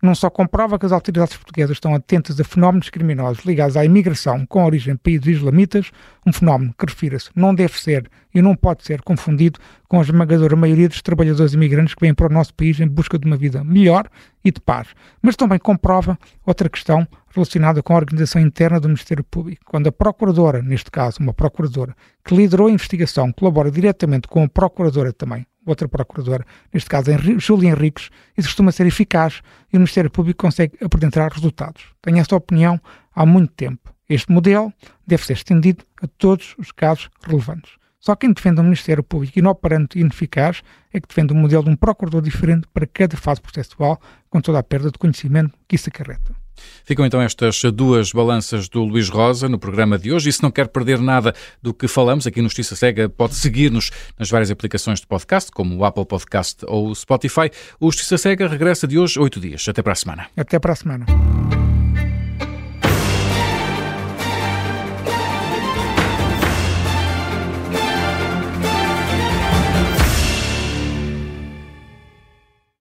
não só comprova que as autoridades portuguesas estão atentas a fenómenos criminosos ligados à imigração com origem em países islamitas, um fenómeno que, refira-se, não deve ser e não pode ser confundido com a esmagadora maioria dos trabalhadores imigrantes que vêm para o nosso país em busca de uma vida melhor e de paz. Mas também comprova outra questão relacionada com a organização interna do Ministério Público. Quando a Procuradora, neste caso uma Procuradora, que liderou a investigação, colabora diretamente com a Procuradora também, outra procuradora, neste caso Júlia Henriques, isso costuma ser eficaz e o Ministério Público consegue apresentar resultados. Tenho esta opinião há muito tempo. Este modelo deve ser estendido a todos os casos relevantes. Só quem defende um Ministério Público inoperante e ineficaz é que defende um modelo de um procurador diferente para cada fase processual, com toda a perda de conhecimento que isso acarreta. Ficam então estas duas balanças do Luís Rosa no programa de hoje. E se não quer perder nada do que falamos aqui no Justiça Cega, pode seguir-nos nas várias aplicações de podcast, como o Apple Podcast ou o Spotify. O Justiça Cega regressa de hoje oito dias. Até para a semana. Até para a semana.